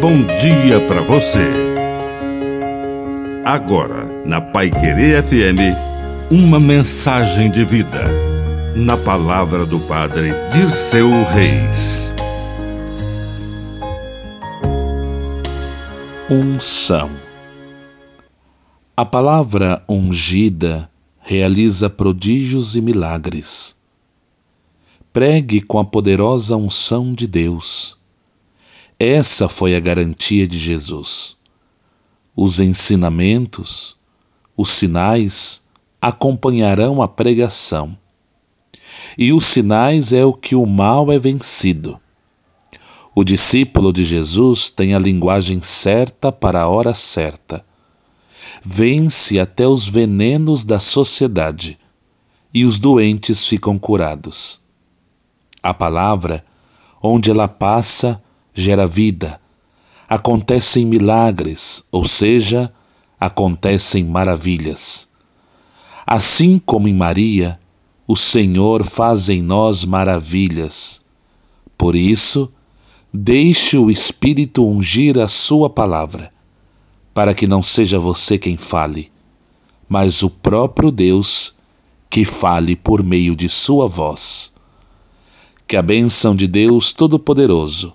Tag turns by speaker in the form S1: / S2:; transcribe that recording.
S1: bom dia para você. Agora, na Pai Querer FM, uma mensagem de vida. Na palavra do Padre Dirceu Reis.
S2: Unção. A palavra ungida realiza prodígios e milagres. Pregue com a poderosa unção de Deus essa foi a garantia de Jesus. Os ensinamentos, os sinais acompanharão a pregação. E os sinais é o que o mal é vencido. O discípulo de Jesus tem a linguagem certa para a hora certa. Vence até os venenos da sociedade e os doentes ficam curados. A palavra, onde ela passa, gera vida. Acontecem milagres, ou seja, acontecem maravilhas. Assim como em Maria, o Senhor faz em nós maravilhas. Por isso, deixe o Espírito ungir a sua palavra, para que não seja você quem fale, mas o próprio Deus que fale por meio de sua voz. Que a bênção de Deus Todo-Poderoso